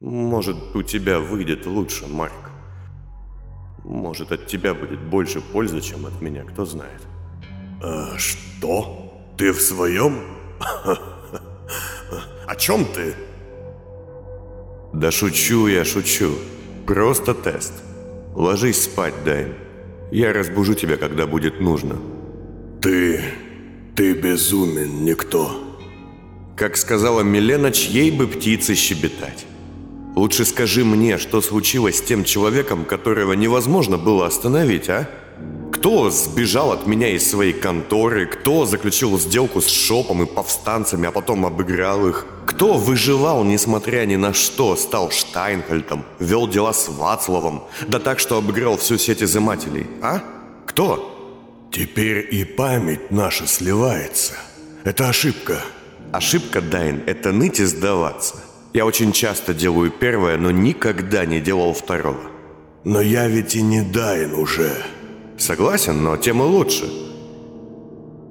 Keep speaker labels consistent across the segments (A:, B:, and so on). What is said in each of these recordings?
A: Может, у тебя выйдет лучше, Марк. Может, от тебя будет больше пользы, чем от меня, кто знает.
B: А, что? Ты в своем? О чем ты?
A: Да шучу я, шучу. Просто тест. Ложись спать, Дайн. Я разбужу тебя, когда будет нужно.
B: Ты... ты безумен, никто.
A: Как сказала Милена, чьей бы птицы щебетать. Лучше скажи мне, что случилось с тем человеком, которого невозможно было остановить, а? Кто сбежал от меня из своей конторы? Кто заключил сделку с шопом и повстанцами, а потом обыграл их? Кто выживал, несмотря ни на что, стал Штайнхальтом, вел дела с Вацлавом, да так, что обыграл всю сеть изымателей? А? Кто?
B: Теперь и память наша сливается. Это ошибка.
A: Ошибка, Дайн, это ныть и сдаваться. Я очень часто делаю первое, но никогда не делал второго.
B: Но я ведь и не Дайн уже.
A: Согласен, но тем и лучше.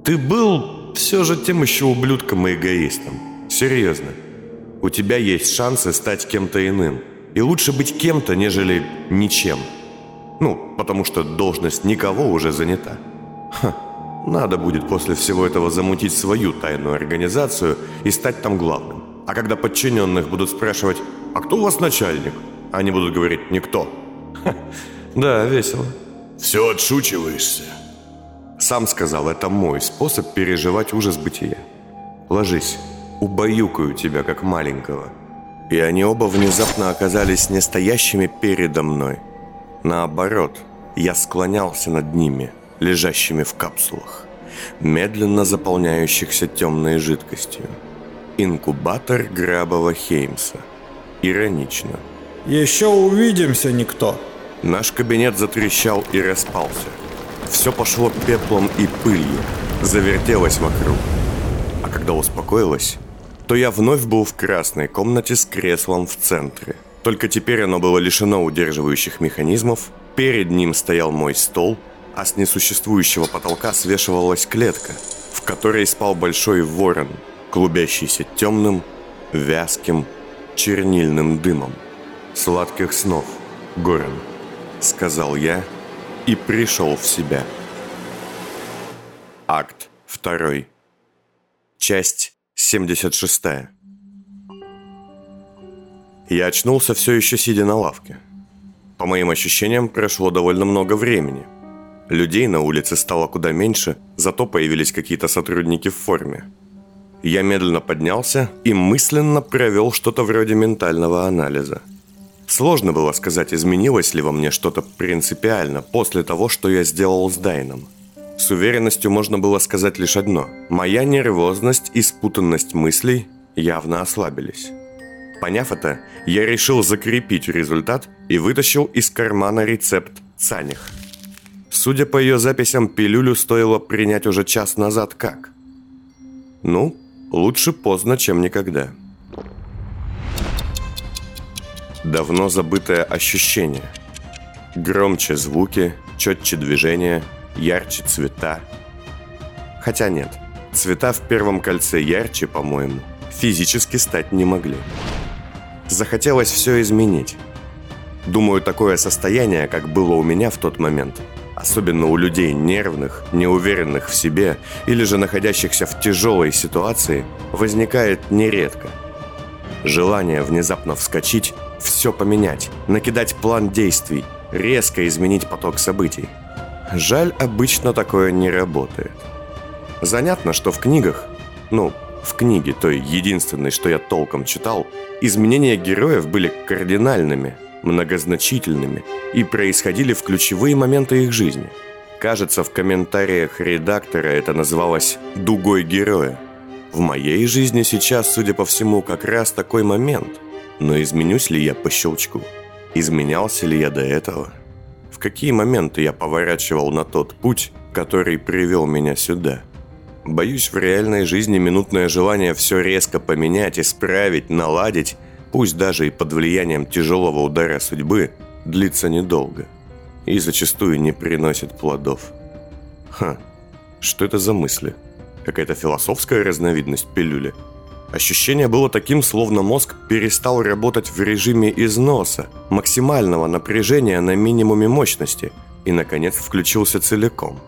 A: Ты был все же тем еще ублюдком и эгоистом. Серьезно. У тебя есть шансы стать кем-то иным. И лучше быть кем-то, нежели ничем. Ну, потому что должность никого уже занята. Ха, надо будет после всего этого замутить свою тайную организацию и стать там главным. А когда подчиненных будут спрашивать, а кто у вас начальник? Они будут говорить, никто. Ха, да, весело.
B: Все отшучиваешься.
A: Сам сказал, это мой способ переживать ужас бытия. Ложись, убаюкаю тебя, как маленького. И они оба внезапно оказались не стоящими передо мной. Наоборот, я склонялся над ними, лежащими в капсулах, медленно заполняющихся темной жидкостью. Инкубатор Грабова Хеймса. Иронично.
C: «Еще увидимся, никто!»
A: Наш кабинет затрещал и распался. Все пошло пеплом и пылью, завертелось вокруг. А когда успокоилось, то я вновь был в красной комнате с креслом в центре. Только теперь оно было лишено удерживающих механизмов, перед ним стоял мой стол, а с несуществующего потолка свешивалась клетка, в которой спал большой ворон, клубящийся темным, вязким, чернильным дымом. Сладких снов, Горен. — сказал я и пришел в себя. Акт 2. Часть 76. Я очнулся все еще сидя на лавке. По моим ощущениям, прошло довольно много времени. Людей на улице стало куда меньше, зато появились какие-то сотрудники в форме. Я медленно поднялся и мысленно провел что-то вроде ментального анализа – Сложно было сказать, изменилось ли во мне что-то принципиально после того, что я сделал с Дайном. С уверенностью можно было сказать лишь одно. Моя нервозность и спутанность мыслей явно ослабились. Поняв это, я решил закрепить результат и вытащил из кармана рецепт Цаних. Судя по ее записям, пилюлю стоило принять уже час назад как? Ну, лучше поздно, чем никогда. Давно забытое ощущение. Громче звуки, четче движения, ярче цвета. Хотя нет, цвета в первом кольце ярче, по-моему, физически стать не могли. Захотелось все изменить. Думаю, такое состояние, как было у меня в тот момент, особенно у людей нервных, неуверенных в себе или же находящихся в тяжелой ситуации, возникает нередко. Желание внезапно вскочить все поменять, накидать план действий, резко изменить поток событий. Жаль, обычно такое не работает. Занятно, что в книгах, ну, в книге, той единственной, что я толком читал, изменения героев были кардинальными, многозначительными и происходили в ключевые моменты их жизни. Кажется, в комментариях редактора это называлось «дугой героя». В моей жизни сейчас, судя по всему, как раз такой момент – но изменюсь ли я по щелчку? Изменялся ли я до этого? В какие моменты я поворачивал на тот путь, который привел меня сюда? Боюсь, в реальной жизни минутное желание все резко поменять, исправить, наладить, пусть даже и под влиянием тяжелого удара судьбы, длится недолго и зачастую не приносит плодов. Ха, что это за мысли? Какая-то философская разновидность пилюли? Ощущение было таким, словно мозг перестал работать в режиме износа, максимального напряжения на минимуме мощности, и, наконец, включился целиком.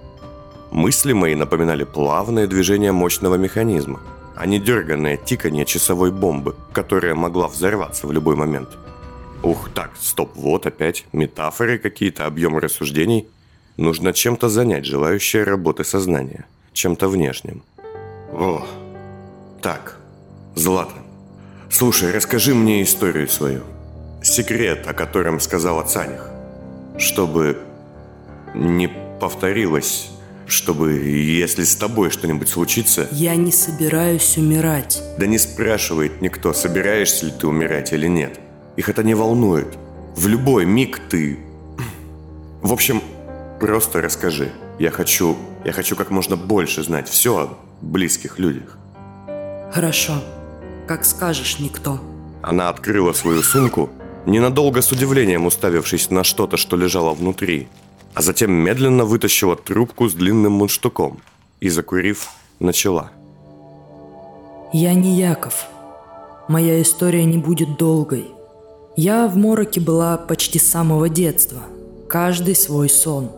A: Мысли мои напоминали плавное движение мощного механизма, а не дерганное тиканье часовой бомбы, которая могла взорваться в любой момент. Ух, так, стоп, вот опять метафоры какие-то, объемы рассуждений. Нужно чем-то занять желающее работы сознания, чем-то внешним. О, так, Злата, слушай, расскажи мне историю свою. Секрет, о котором сказала Цаних. Чтобы не повторилось, чтобы, если с тобой что-нибудь случится...
D: Я не собираюсь умирать.
A: Да не спрашивает никто, собираешься ли ты умирать или нет. Их это не волнует. В любой миг ты... В общем, просто расскажи. Я хочу, я хочу как можно больше знать все о близких людях.
D: Хорошо. Как скажешь, никто.
A: Она открыла свою сумку, ненадолго с удивлением уставившись на что-то, что лежало внутри, а затем медленно вытащила трубку с длинным мундштуком и, закурив, начала.
D: Я не Яков. Моя история не будет долгой. Я в Мороке была почти с самого детства. Каждый свой сон.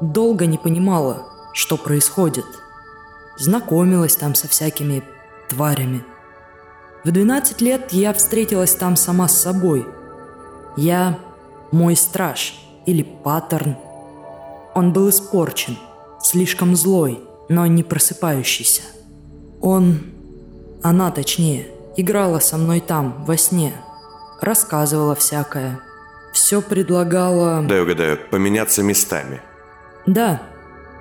D: Долго не понимала, что происходит. Знакомилась там со всякими тварями – в 12 лет я встретилась там сама с собой. Я мой страж или паттерн. Он был испорчен, слишком злой, но не просыпающийся. Он, она точнее, играла со мной там, во сне, рассказывала всякое. Все предлагала...
A: Да, угадаю, поменяться местами.
D: Да,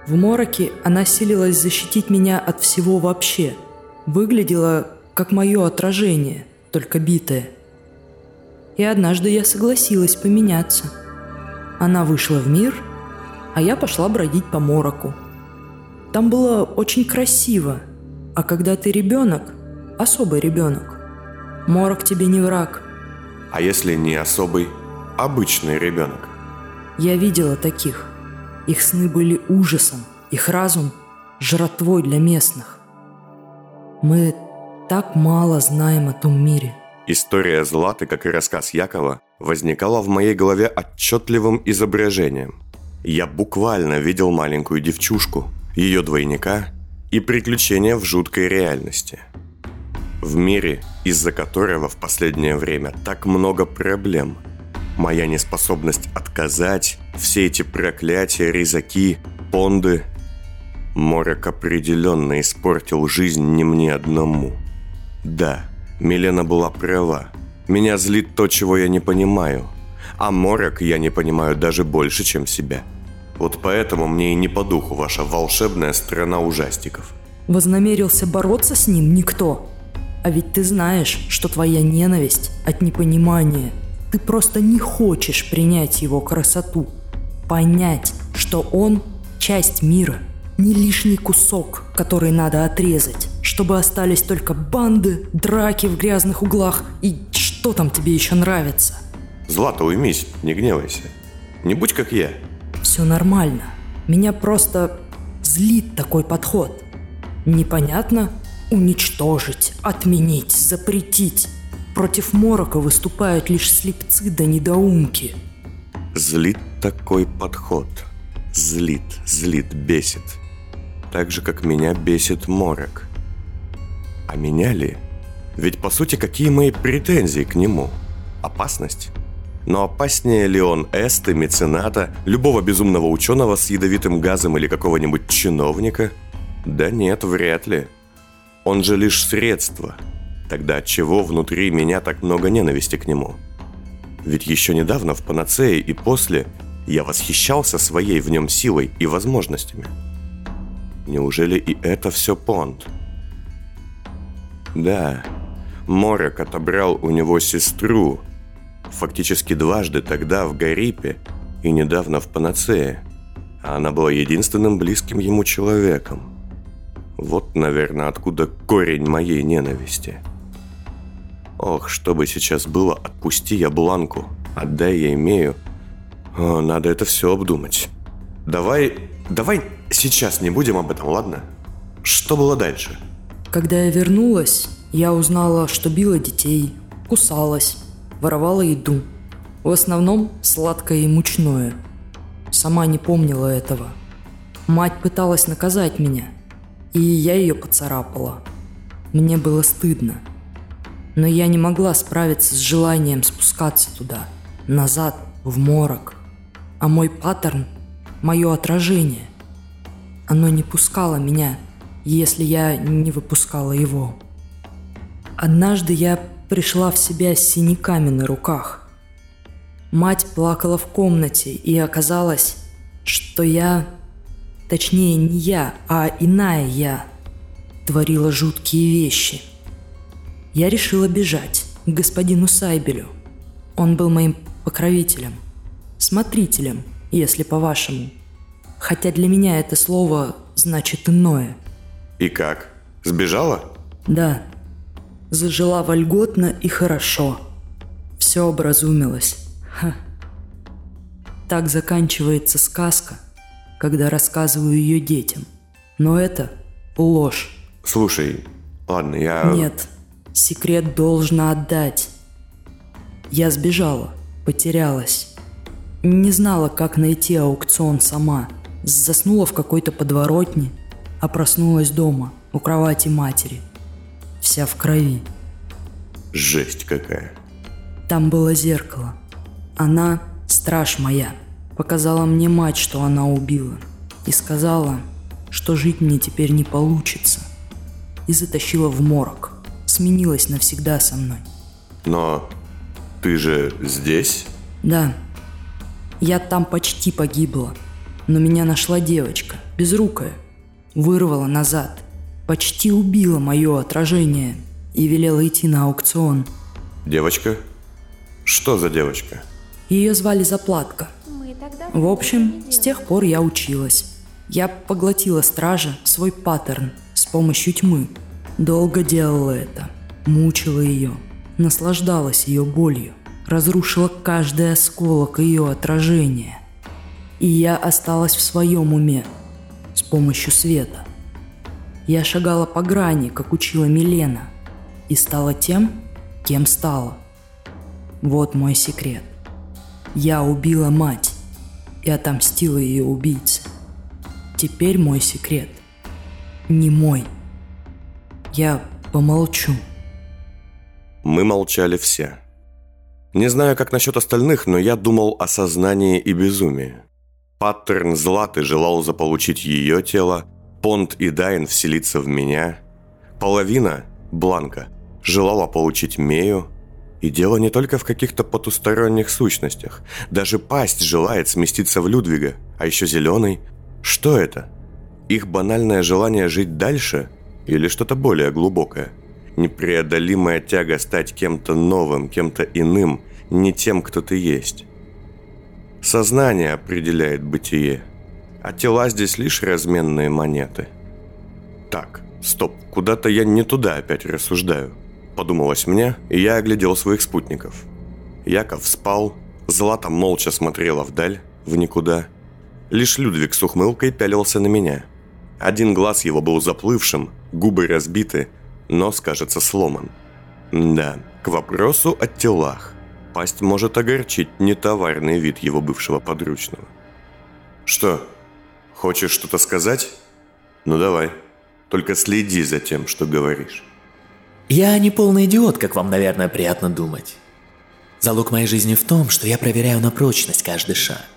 D: в мороке она силилась защитить меня от всего вообще. Выглядела как мое отражение, только битое. И однажды я согласилась поменяться. Она вышла в мир, а я пошла бродить по мороку. Там было очень красиво, а когда ты ребенок, особый ребенок, морок тебе не враг.
A: А если не особый, обычный ребенок?
D: Я видела таких. Их сны были ужасом, их разум – жратвой для местных. Мы так мало знаем о том мире.
A: История Златы, как и рассказ Якова, возникала в моей голове отчетливым изображением. Я буквально видел маленькую девчушку, ее двойника и приключения в жуткой реальности. В мире, из-за которого в последнее время так много проблем. Моя неспособность отказать, все эти проклятия, резаки, понды. Морок определенно испортил жизнь не мне одному – да, Милена была права. Меня злит то, чего я не понимаю. А морок я не понимаю даже больше, чем себя. Вот поэтому мне и не по духу ваша волшебная страна ужастиков.
D: Вознамерился бороться с ним никто. А ведь ты знаешь, что твоя ненависть от непонимания. Ты просто не хочешь принять его красоту. Понять, что он часть мира, не лишний кусок, который надо отрезать чтобы остались только банды, драки в грязных углах и что там тебе еще нравится?
A: Злата, уймись, не гневайся. Не будь как я.
D: Все нормально. Меня просто злит такой подход. Непонятно уничтожить, отменить, запретить. Против Морока выступают лишь слепцы да недоумки.
A: Злит такой подход. Злит, злит, бесит. Так же, как меня бесит Морок. А меня ли? Ведь по сути какие мои претензии к нему? Опасность? Но опаснее ли он эсты, мецената, любого безумного ученого с ядовитым газом или какого-нибудь чиновника? Да нет, вряд ли. Он же лишь средство. Тогда чего внутри меня так много ненависти к нему? Ведь еще недавно в панацее и после я восхищался своей в нем силой и возможностями. Неужели и это все понт? Да, Морок отобрал у него сестру. Фактически дважды тогда в Гарипе и недавно в Панацее. А она была единственным близким ему человеком. Вот, наверное, откуда корень моей ненависти. Ох, что бы сейчас было, отпусти я Бланку, отдай я имею. О, надо это все обдумать. Давай, давай сейчас не будем об этом, ладно? Что было дальше?
D: Когда я вернулась, Я узнала, что била детей, кусалась, воровала еду. В основном сладкое и мучное. Сама не помнила этого. Мать пыталась наказать меня, и я ее поцарапала. Мне было стыдно. Но я не могла справиться с желанием спускаться туда, назад, в морок. А мой паттерн – мое отражение. Оно не пускало меня, если я не выпускала его. Однажды я пришла в себя с синяками на руках. Мать плакала в комнате, и оказалось, что я, точнее не я, а иная я, творила жуткие вещи. Я решила бежать к господину Сайбелю. Он был моим покровителем, смотрителем, если по-вашему. Хотя для меня это слово значит иное.
A: И как? Сбежала?
D: Да, Зажила вольготно и хорошо. Все образумилось. Ха. Так заканчивается сказка, когда рассказываю ее детям. Но это ложь.
A: Слушай, ладно, я...
D: Нет, секрет должна отдать. Я сбежала, потерялась. Не знала, как найти аукцион сама. Заснула в какой-то подворотне, а проснулась дома, у кровати матери – вся в крови.
A: Жесть какая.
D: Там было зеркало. Она, страж моя, показала мне мать, что она убила. И сказала, что жить мне теперь не получится. И затащила в морок. Сменилась навсегда со мной.
A: Но ты же здесь?
D: Да. Я там почти погибла. Но меня нашла девочка, безрукая. Вырвала назад – почти убила мое отражение и велела идти на аукцион.
A: Девочка? Что за девочка?
D: Ее звали Заплатка. В общем, с тех пор я училась. Я поглотила стража свой паттерн с помощью тьмы. Долго делала это, мучила ее, наслаждалась ее болью, разрушила каждый осколок ее отражения. И я осталась в своем уме с помощью света. Я шагала по грани, как учила Милена, и стала тем, кем стала. Вот мой секрет. Я убила мать и отомстила ее убийце. Теперь мой секрет не мой. Я помолчу.
A: Мы молчали все. Не знаю, как насчет остальных, но я думал о сознании и безумии. Паттерн Златы желал заполучить ее тело, Понт и Дайн вселиться в меня. Половина, Бланка, желала получить Мею. И дело не только в каких-то потусторонних сущностях. Даже пасть желает сместиться в Людвига, а еще зеленый. Что это? Их банальное желание жить дальше или что-то более глубокое? Непреодолимая тяга стать кем-то новым, кем-то иным, не тем, кто ты есть. Сознание определяет бытие – а тела здесь лишь разменные монеты. Так, стоп, куда-то я не туда опять рассуждаю. Подумалось мне, и я оглядел своих спутников. Яков спал, Злата молча смотрела вдаль, в никуда. Лишь Людвиг с ухмылкой пялился на меня. Один глаз его был заплывшим, губы разбиты, нос, кажется, сломан. Да, к вопросу о телах. Пасть может огорчить нетоварный вид его бывшего подручного. «Что, Хочешь что-то сказать? Ну давай. Только следи за тем, что говоришь.
E: Я не полный идиот, как вам, наверное, приятно думать. Залог моей жизни в том, что я проверяю на прочность каждый шаг.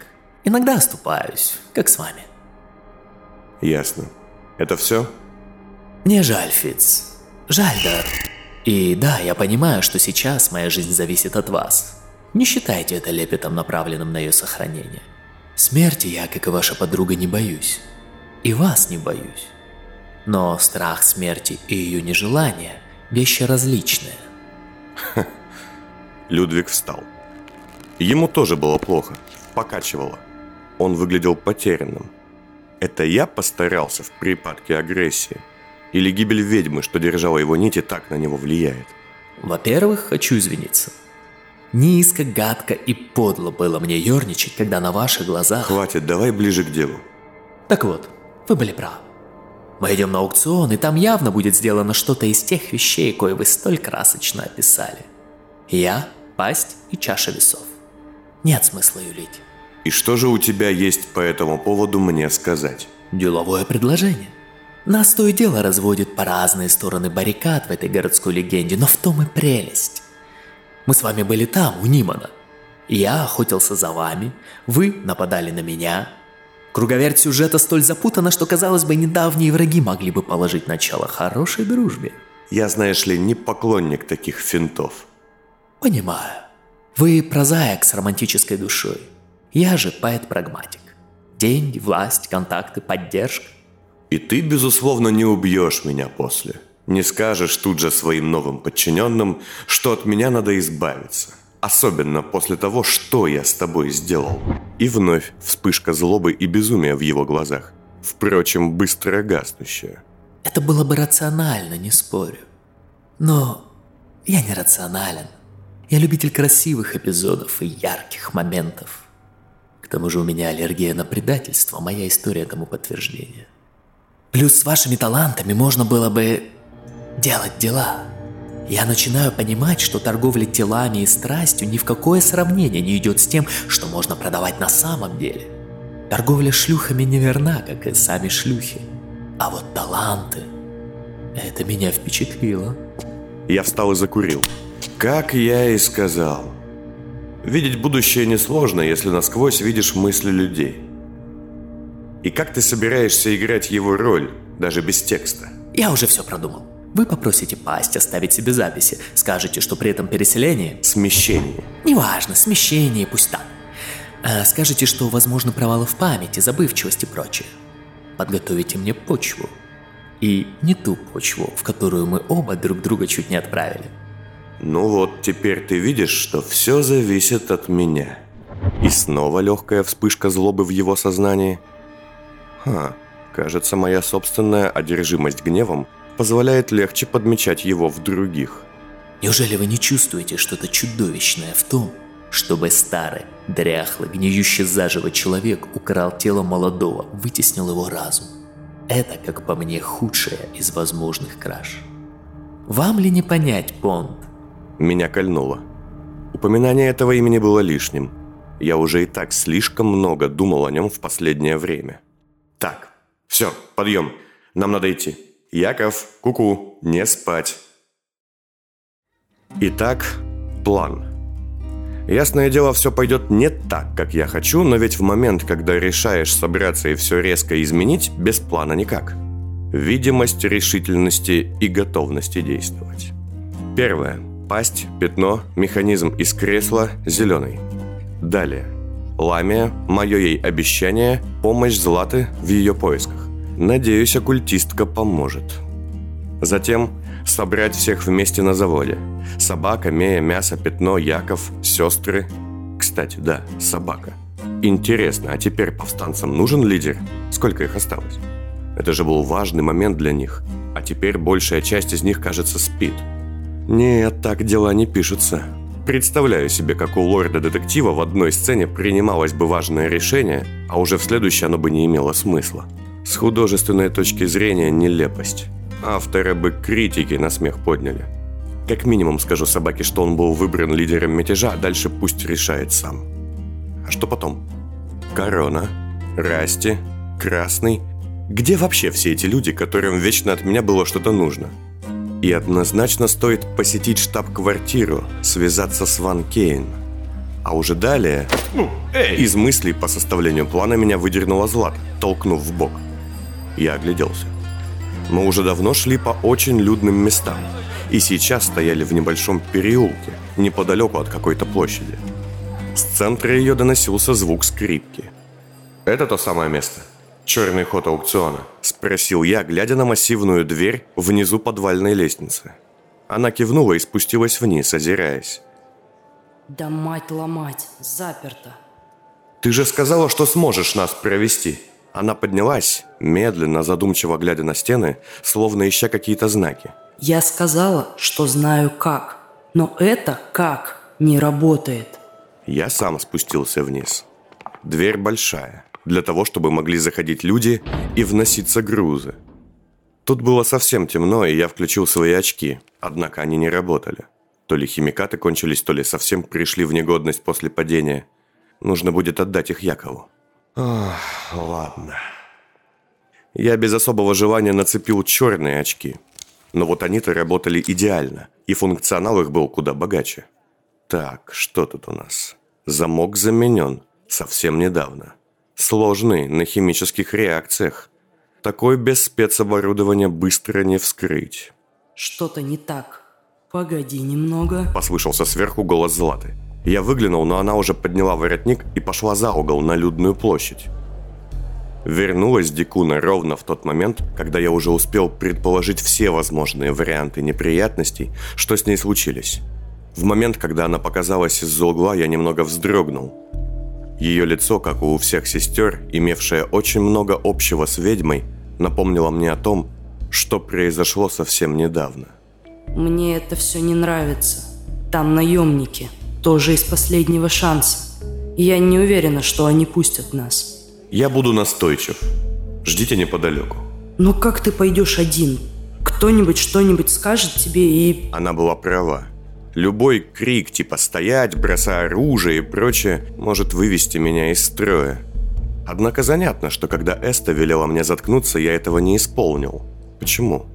E: Иногда оступаюсь, как с вами.
A: Ясно. Это все?
E: Мне жаль, Фиц. Жаль, да. И да, я понимаю, что сейчас моя жизнь зависит от вас. Не считайте это лепетом, направленным на ее сохранение. Смерти я, как и ваша подруга, не боюсь. И вас не боюсь. Но страх смерти и ее нежелание – вещи различные.
A: Людвиг встал. Ему тоже было плохо, покачивало. Он выглядел потерянным. Это я постарался в припадке агрессии? Или гибель ведьмы, что держала его нити, так на него влияет?
E: Во-первых, хочу извиниться. Низко, гадко и подло было мне ерничать, когда на ваших глазах...
A: Хватит, давай ближе к делу.
E: Так вот, вы были правы. Мы идем на аукцион, и там явно будет сделано что-то из тех вещей, кое вы столь красочно описали. Я, пасть и чаша весов. Нет смысла юлить.
A: И что же у тебя есть по этому поводу мне сказать?
E: Деловое предложение. Нас то и дело разводит по разные стороны баррикад в этой городской легенде, но в том и прелесть. Мы с вами были там, у Нимана. Я охотился за вами, вы нападали на меня. Круговерть сюжета столь запутана, что, казалось бы, недавние враги могли бы положить начало хорошей дружбе.
A: Я, знаешь ли, не поклонник таких финтов.
E: Понимаю. Вы прозаик с романтической душой. Я же поэт-прагматик. Деньги, власть, контакты, поддержка.
A: И ты, безусловно, не убьешь меня после. Не скажешь тут же своим новым подчиненным, что от меня надо избавиться. Особенно после того, что я с тобой сделал. И вновь вспышка злобы и безумия в его глазах. Впрочем, быстро гаснущая.
E: Это было бы рационально, не спорю. Но я не рационален. Я любитель красивых эпизодов и ярких моментов. К тому же у меня аллергия на предательство, моя история тому подтверждение. Плюс с вашими талантами можно было бы делать дела. Я начинаю понимать, что торговля телами и страстью ни в какое сравнение не идет с тем, что можно продавать на самом деле. Торговля шлюхами неверна, как и сами шлюхи. А вот таланты... Это меня впечатлило.
A: Я встал и закурил. Как я и сказал. Видеть будущее несложно, если насквозь видишь мысли людей. И как ты собираешься играть его роль, даже без текста?
E: Я уже все продумал. Вы попросите пасть оставить себе записи, скажете, что при этом переселении...
A: Смещение.
E: Неважно, смещение, пусть так. А скажете, что возможно провалы в памяти, забывчивость и прочее. Подготовите мне почву. И не ту почву, в которую мы оба друг друга чуть не отправили.
A: Ну вот, теперь ты видишь, что все зависит от меня. И снова легкая вспышка злобы в его сознании. Ха, кажется, моя собственная одержимость гневом позволяет легче подмечать его в других.
E: Неужели вы не чувствуете что-то чудовищное в том, чтобы старый, дряхлый, гниющий заживо человек украл тело молодого, вытеснил его разум? Это, как по мне, худшая из возможных краж. Вам ли не понять, Понд?
A: Меня кольнуло. Упоминание этого имени было лишним. Я уже и так слишком много думал о нем в последнее время. Так, все, подъем. Нам надо идти. Яков, куку, -ку, не спать. Итак, план. Ясное дело, все пойдет не так, как я хочу, но ведь в момент, когда решаешь собраться и все резко изменить, без плана никак. Видимость решительности и готовности действовать. Первое. Пасть, пятно, механизм из кресла, зеленый. Далее. Ламия, мое ей обещание, помощь Златы в ее поисках. Надеюсь, оккультистка поможет. Затем собрать всех вместе на заводе. Собака, Мея, Мясо, Пятно, Яков, сестры. Кстати, да, собака. Интересно, а теперь повстанцам нужен лидер? Сколько их осталось? Это же был важный момент для них. А теперь большая часть из них, кажется, спит. Нет, так дела не пишутся. Представляю себе, как у лорда-детектива в одной сцене принималось бы важное решение, а уже в следующей оно бы не имело смысла. С художественной точки зрения нелепость. Авторы бы критики на смех подняли. Как минимум скажу собаке, что он был выбран лидером мятежа, а дальше пусть решает сам. А что потом? Корона, Расти, Красный. Где вообще все эти люди, которым вечно от меня было что-то нужно? И однозначно стоит посетить штаб-квартиру, связаться с Ван Кейн. А уже далее... Ну, из мыслей по составлению плана меня выдернула Злат, толкнув в бок. Я огляделся. Мы уже давно шли по очень людным местам. И сейчас стояли в небольшом переулке, неподалеку от какой-то площади. С центра ее доносился звук скрипки. «Это то самое место?» «Черный ход аукциона?» – спросил я, глядя на массивную дверь внизу подвальной лестницы. Она кивнула и спустилась вниз, озираясь.
D: «Да мать ломать, заперто!»
A: «Ты же сказала, что сможешь нас провести!» Она поднялась, медленно, задумчиво глядя на стены, словно ища какие-то знаки.
D: «Я сказала, что знаю как, но это как не работает».
A: Я сам спустился вниз. Дверь большая, для того, чтобы могли заходить люди и вноситься грузы. Тут было совсем темно, и я включил свои очки, однако они не работали. То ли химикаты кончились, то ли совсем пришли в негодность после падения. Нужно будет отдать их Якову.
B: Ах, ладно.
A: Я без особого желания нацепил черные очки. Но вот они-то работали идеально, и функционал их был куда богаче. Так, что тут у нас? Замок заменен совсем недавно. Сложный, на химических реакциях. Такой без спецоборудования быстро не вскрыть.
D: Что-то не так. Погоди немного.
A: Послышался сверху голос Златы. Я выглянул, но она уже подняла воротник и пошла за угол на людную площадь. Вернулась Дикуна ровно в тот момент, когда я уже успел предположить все возможные варианты неприятностей, что с ней случились. В момент, когда она показалась из-за угла, я немного вздрогнул. Ее лицо, как у всех сестер, имевшее очень много общего с ведьмой, напомнило мне о том, что произошло совсем недавно.
D: Мне это все не нравится. Там наемники, тоже из последнего шанса. Я не уверена, что они пустят нас.
A: Я буду настойчив. Ждите неподалеку.
D: Но как ты пойдешь один? Кто-нибудь что-нибудь скажет тебе и...
A: Она была права. Любой крик типа «стоять», «бросай оружие» и прочее может вывести меня из строя. Однако занятно, что когда Эста велела мне заткнуться, я этого не исполнил. Почему?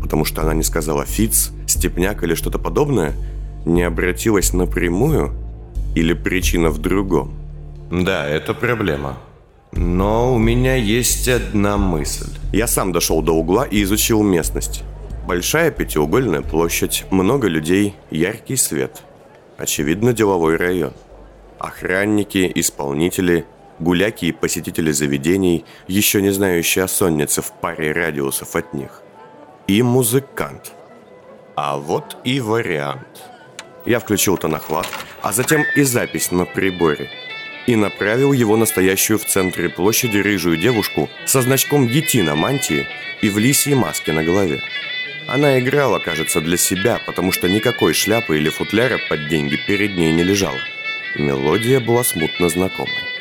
A: Потому что она не сказала «фиц», «степняк» или что-то подобное? Не обратилась напрямую? Или причина в другом? Да, это проблема. Но у меня есть одна мысль. Я сам дошел до угла и изучил местность. Большая пятиугольная площадь, много людей, яркий свет. Очевидно, деловой район. Охранники, исполнители, гуляки и посетители заведений, еще не знающие о соннице в паре радиусов от них. И музыкант. А вот и вариант. Я включил тонохват, а затем и запись на приборе – и направил его настоящую в центре площади рыжую девушку со значком «Дети» на мантии и в лисьей маске на голове. Она играла, кажется, для себя, потому что никакой шляпы или футляра под деньги перед ней не лежало. Мелодия была смутно знакомой.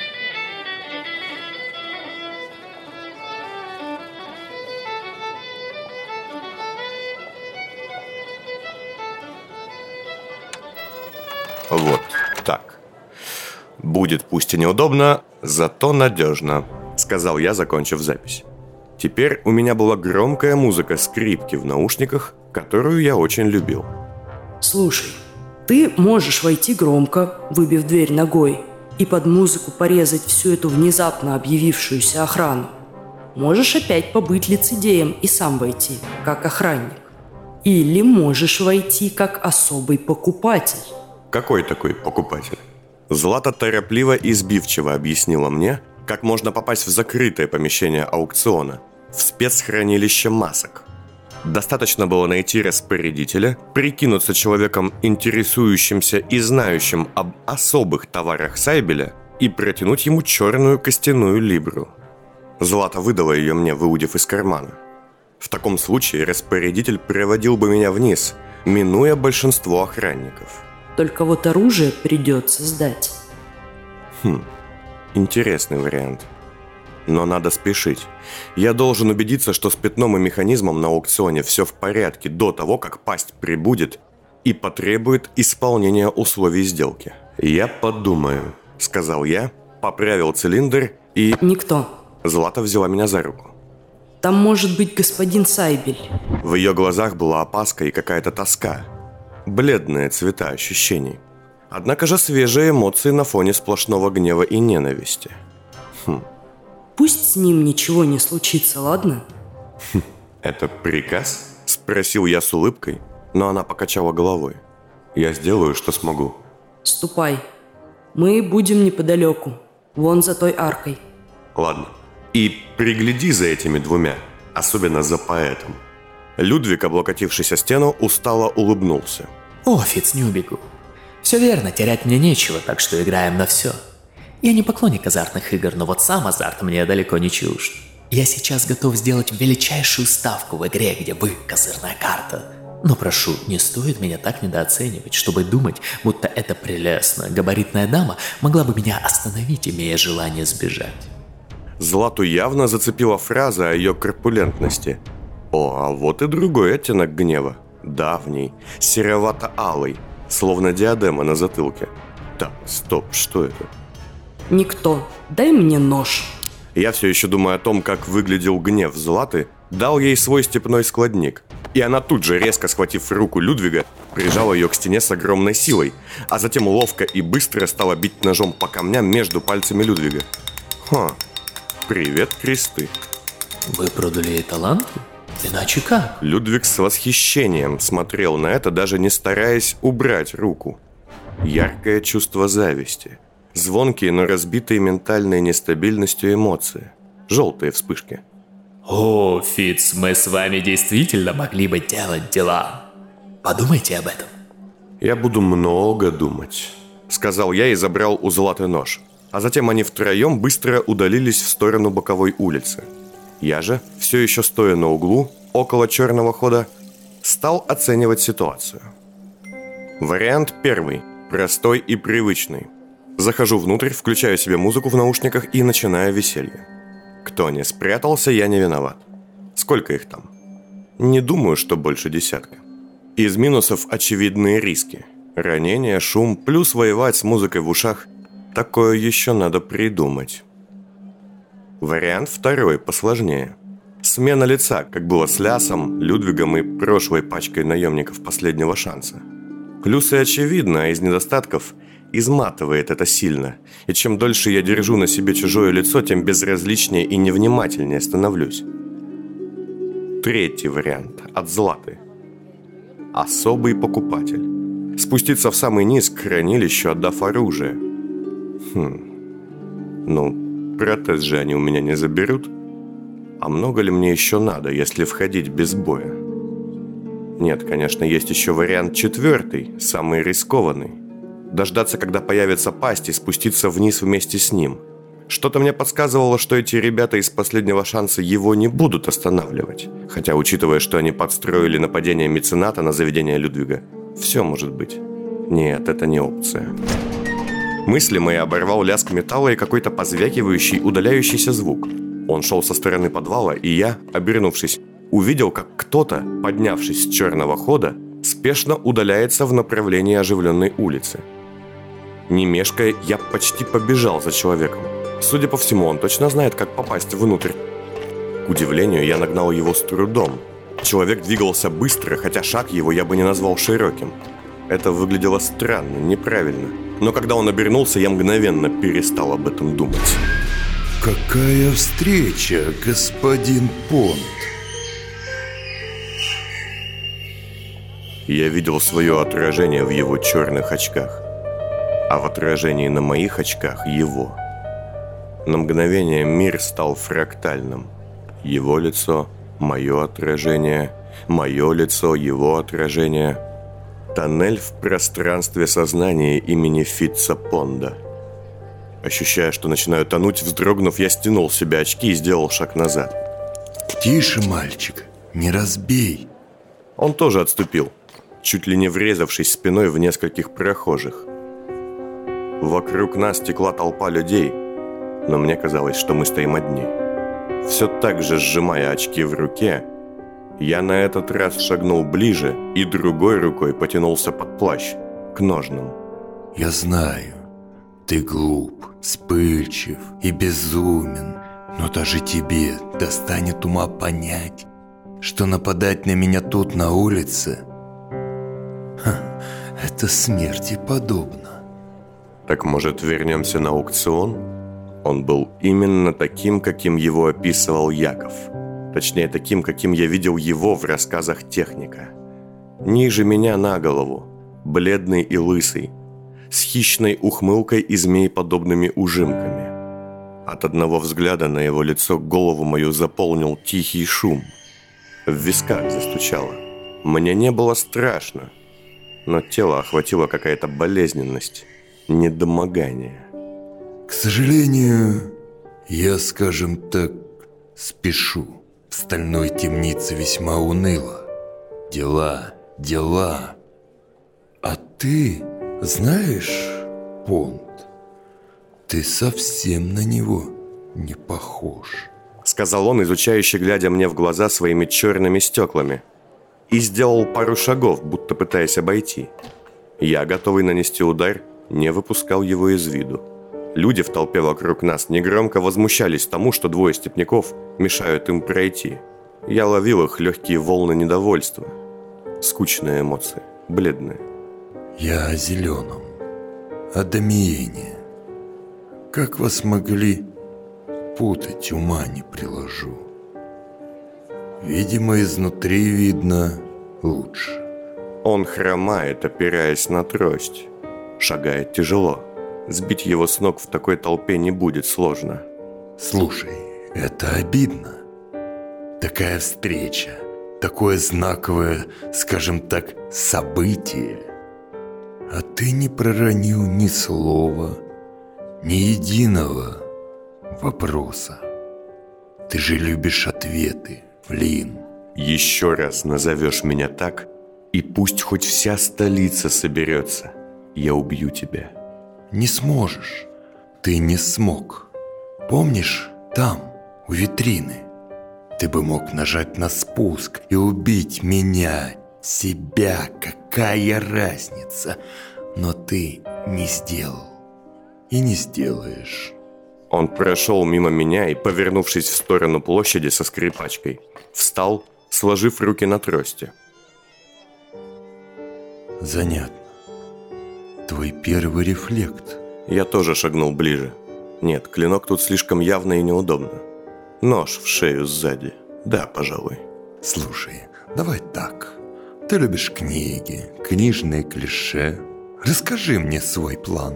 A: «Будет пусть и неудобно, зато надежно», — сказал я, закончив запись. Теперь у меня была громкая музыка скрипки в наушниках, которую я очень любил.
D: Слушай, ты можешь войти громко, выбив дверь ногой, и под музыку порезать всю эту внезапно объявившуюся охрану. Можешь опять побыть лицедеем и сам войти, как охранник. Или можешь войти как особый покупатель.
A: Какой такой покупатель? Злата торопливо и сбивчиво объяснила мне, как можно попасть в закрытое помещение аукциона, в спецхранилище масок. Достаточно было найти распорядителя, прикинуться человеком, интересующимся и знающим об особых товарах Сайбеля, и протянуть ему черную костяную либру. Злата выдала ее мне, выудив из кармана. В таком случае распорядитель проводил бы меня вниз, минуя большинство охранников –
D: только вот оружие придется сдать.
A: Хм, интересный вариант. Но надо спешить. Я должен убедиться, что с пятном и механизмом на аукционе все в порядке до того, как пасть прибудет и потребует исполнения условий сделки. «Я подумаю», — сказал я, поправил цилиндр и...
D: «Никто».
A: Злата взяла меня за руку.
D: «Там может быть господин Сайбель».
A: В ее глазах была опаска и какая-то тоска бледные цвета ощущений. Однако же свежие эмоции на фоне сплошного гнева и ненависти.
D: Хм. Пусть с ним ничего не случится, ладно?
A: Хм. Это приказ? Спросил я с улыбкой, но она покачала головой. Я сделаю, что смогу.
D: Ступай. Мы будем неподалеку. Вон за той аркой.
A: Ладно. И пригляди за этими двумя, особенно за поэтом. Людвиг, облокотившись о стену, устало улыбнулся.
E: «О, Фиц, не убегу. Все верно, терять мне нечего, так что играем на все. Я не поклонник азартных игр, но вот сам азарт мне далеко не чужд. Я сейчас готов сделать величайшую ставку в игре, где вы – козырная карта. Но прошу, не стоит меня так недооценивать, чтобы думать, будто эта прелестная габаритная дама могла бы меня остановить, имея желание сбежать.
A: Злату явно зацепила фраза о ее корпулентности – О, а вот и другой оттенок гнева. Давний, серовато-алый, словно диадема на затылке. Так, стоп, что это?
F: Никто. Дай мне нож.
A: Я все еще думаю о том, как выглядел гнев Златы, дал ей свой степной складник. И она тут же, резко схватив руку Людвига, прижала ее к стене с огромной силой, а затем ловко и быстро стала бить ножом по камням между пальцами Людвига. Ха, привет, кресты.
E: Вы продали ей талант? Иначе как?
A: Людвиг с восхищением смотрел на это, даже не стараясь убрать руку. Яркое чувство зависти. Звонкие, но разбитые ментальной нестабильностью эмоции. Желтые вспышки.
E: О, Фиц, мы с вами действительно могли бы делать дела. Подумайте об этом.
A: «Я буду много думать», — сказал я и забрал у Златы нож. А затем они втроем быстро удалились в сторону боковой улицы. Я же, все еще стоя на углу, около черного хода, стал оценивать ситуацию. Вариант первый, простой и привычный. Захожу внутрь, включаю себе музыку в наушниках и начинаю веселье. Кто не спрятался, я не виноват. Сколько их там? Не думаю, что больше десятка. Из минусов очевидные риски. Ранение, шум, плюс воевать с музыкой в ушах. Такое еще надо придумать. Вариант второй, посложнее. Смена лица, как было с Лясом, Людвигом и прошлой пачкой наемников последнего шанса. Плюсы очевидны, а из недостатков изматывает это сильно. И чем дольше я держу на себе чужое лицо, тем безразличнее и невнимательнее становлюсь. Третий вариант. От Златы. Особый покупатель. Спуститься в самый низ к хранилищу, отдав оружие. Хм. Ну, протез же они у меня не заберут. А много ли мне еще надо, если входить без боя? Нет, конечно, есть еще вариант четвертый, самый рискованный. Дождаться, когда появится пасть, и спуститься вниз вместе с ним. Что-то мне подсказывало, что эти ребята из последнего шанса его не будут останавливать. Хотя, учитывая, что они подстроили нападение мецената на заведение Людвига, все может быть. Нет, это не опция. Мысли мои оборвал лязг металла и какой-то позвякивающий, удаляющийся звук. Он шел со стороны подвала, и я, обернувшись, увидел, как кто-то, поднявшись с черного хода, спешно удаляется в направлении оживленной улицы. Не мешкая, я почти побежал за человеком. Судя по всему, он точно знает, как попасть внутрь. К удивлению, я нагнал его с трудом. Человек двигался быстро, хотя шаг его я бы не назвал широким. Это выглядело странно, неправильно. Но когда он обернулся, я мгновенно перестал об этом думать.
B: Какая встреча, господин Понт?
A: Я видел свое отражение в его черных очках, а в отражении на моих очках его. На мгновение мир стал фрактальным. Его лицо, мое отражение, мое лицо, его отражение. Тоннель в пространстве сознания имени Фитца Понда. Ощущая, что начинаю тонуть, вздрогнув, я стянул с себя очки и сделал шаг назад.
B: Тише, мальчик, не разбей.
A: Он тоже отступил, чуть ли не врезавшись спиной в нескольких прохожих. Вокруг нас текла толпа людей, но мне казалось, что мы стоим одни. Все так же сжимая очки в руке, я на этот раз шагнул ближе и другой рукой потянулся под плащ, к ножным.
B: Я знаю, ты глуп, вспыльчив и безумен, но даже тебе достанет ума понять, что нападать на меня тут на улице ха, это смерти подобно.
A: Так может вернемся на аукцион? Он был именно таким, каким его описывал Яков. Точнее, таким, каким я видел его в рассказах техника. Ниже меня на голову, бледный и лысый, с хищной ухмылкой и змееподобными ужимками. От одного взгляда на его лицо голову мою заполнил тихий шум. В висках застучало. Мне не было страшно, но тело охватило какая-то болезненность недомогание.
B: К сожалению, я, скажем так, спешу. В стальной темнице весьма уныло. Дела, дела. А ты, знаешь, Понт, ты совсем на него не похож.
A: сказал он, изучающе глядя мне в глаза своими черными стеклами. И сделал пару шагов, будто пытаясь обойти. Я, готовый нанести удар, не выпускал его из виду. Люди в толпе вокруг нас негромко возмущались тому, что двое степняков мешают им пройти. Я ловил их легкие волны недовольства. Скучные эмоции, бледные.
B: Я о зеленом, о Дамиене. Как вас могли путать, ума не приложу. Видимо, изнутри видно лучше.
A: Он хромает, опираясь на трость. Шагает тяжело. Сбить его с ног в такой толпе не будет сложно.
B: Слушай, это обидно. Такая встреча, такое знаковое, скажем так, событие. А ты не проронил ни слова, ни единого вопроса. Ты же любишь ответы, Лин.
A: Еще раз назовешь меня так, и пусть хоть вся столица соберется, я убью тебя.
B: Не сможешь. Ты не смог. Помнишь, там, у витрины, ты бы мог нажать на спуск и убить меня, себя, какая разница. Но ты не сделал и не сделаешь.
A: Он прошел мимо меня и, повернувшись в сторону площади со скрипачкой, встал, сложив руки на трости.
B: Занятно. Твой первый рефлект.
A: Я тоже шагнул ближе. Нет, клинок тут слишком явно и неудобно. Нож в шею сзади. Да, пожалуй.
B: Слушай, давай так. Ты любишь книги, книжные клише. Расскажи мне свой план.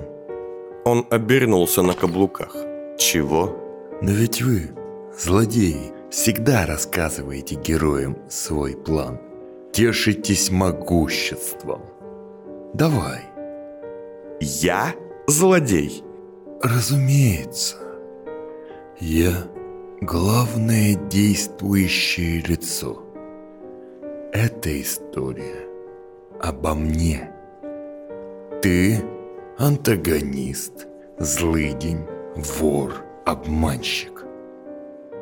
A: Он обернулся на каблуках. Чего?
B: Но ведь вы, злодеи, всегда рассказываете героям свой план. Тешитесь могуществом. Давай.
A: Я злодей?
B: Разумеется. Я главное действующее лицо. Эта история обо мне. Ты антагонист, злыдень, вор, обманщик,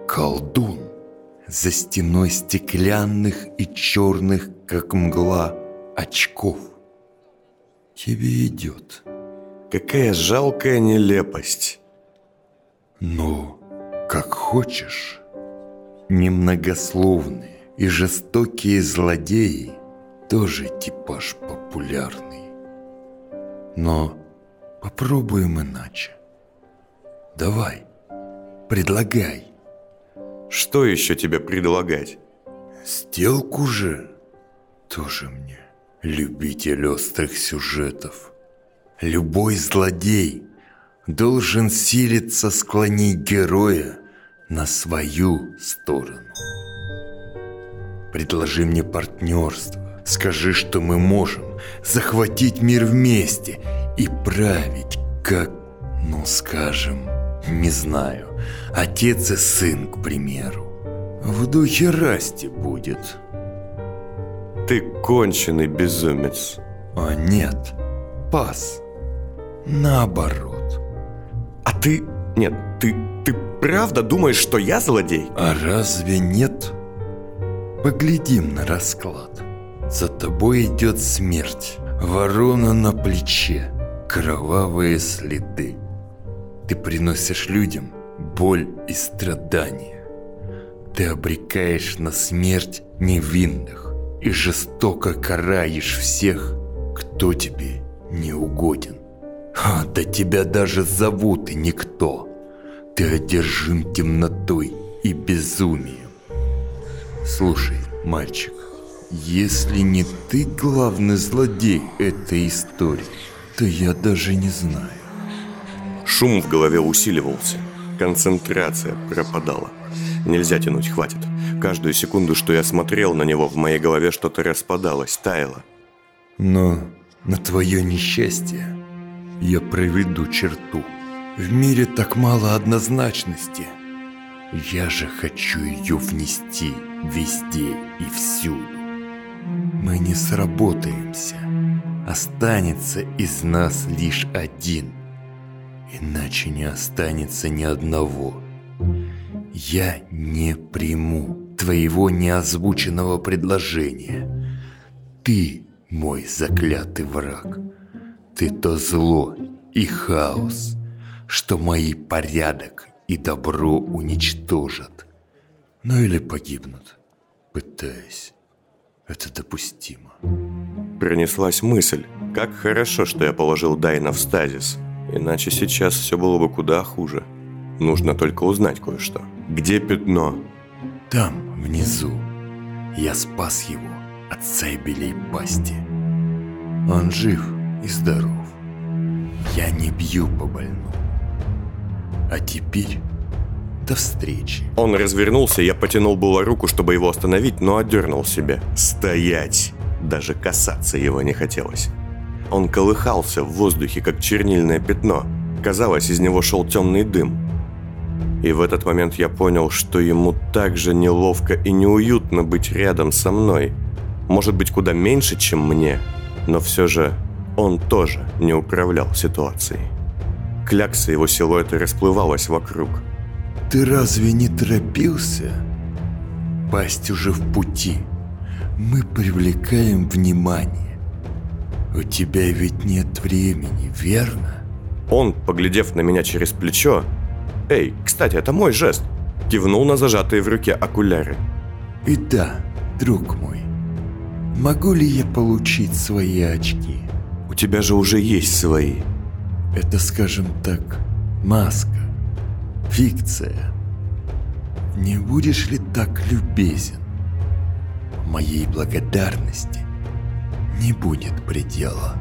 B: колдун за стеной стеклянных и черных, как мгла, очков. Тебе идет.
A: Какая жалкая нелепость.
B: Ну, как хочешь. Немногословные и жестокие злодеи тоже типаж популярный. Но попробуем иначе. Давай, предлагай.
A: Что еще тебе предлагать?
B: Сделку же тоже мне, любитель острых сюжетов. Любой злодей должен силиться склонить героя на свою сторону. Предложи мне партнерство, скажи, что мы можем захватить мир вместе и править, как, ну скажем, не знаю, отец и сын, к примеру. В духе Расти будет.
A: Ты конченый безумец.
B: А нет, пас. Наоборот.
A: А ты... Нет, ты... Ты правда думаешь, что я злодей?
B: А разве нет? Поглядим на расклад. За тобой идет смерть. Ворона на плече. Кровавые следы. Ты приносишь людям боль и страдания. Ты обрекаешь на смерть невинных и жестоко караешь всех, кто тебе не угоден. А, да тебя даже зовут и никто. Ты одержим темнотой и безумием. Слушай, мальчик, если не ты главный злодей этой истории, то я даже не знаю.
A: Шум в голове усиливался. Концентрация пропадала. Нельзя тянуть, хватит. Каждую секунду, что я смотрел на него, в моей голове что-то распадалось, таяло.
B: Но на твое несчастье я проведу черту. В мире так мало однозначности. Я же хочу ее внести везде и всюду. Мы не сработаемся. Останется из нас лишь один. Иначе не останется ни одного. Я не приму твоего неозвученного предложения. Ты мой заклятый враг. Ты то зло и хаос, что мои порядок и добро уничтожат. Ну или погибнут, пытаясь. Это допустимо.
A: Пронеслась мысль, как хорошо, что я положил Дайна в стазис. Иначе сейчас все было бы куда хуже. Нужно только узнать кое-что. Где пятно?
B: Там, внизу, я спас его от Сайбелей пасти. Он жив и здоров. Я не бью по больному. А теперь до встречи.
A: Он развернулся, я потянул было руку, чтобы его остановить, но отдернул себя. Стоять! Даже касаться его не хотелось. Он колыхался в воздухе, как чернильное пятно. Казалось, из него шел темный дым. И в этот момент я понял, что ему так же неловко и неуютно быть рядом со мной. Может быть, куда меньше, чем мне, но все же он тоже не управлял ситуацией. Клякса его силуэта расплывалась вокруг.
B: Ты разве не торопился? Пасть уже в пути. Мы привлекаем внимание. У тебя ведь нет времени, верно?
A: Он, поглядев на меня через плечо, «Эй, кстати, это мой жест!» Кивнул на зажатые в руке окуляры.
B: И да, друг мой, могу ли я получить свои очки?
A: «У тебя же уже есть свои!»
B: Это, скажем так, маска. Фикция. Не будешь ли так любезен? Моей благодарности не будет предела.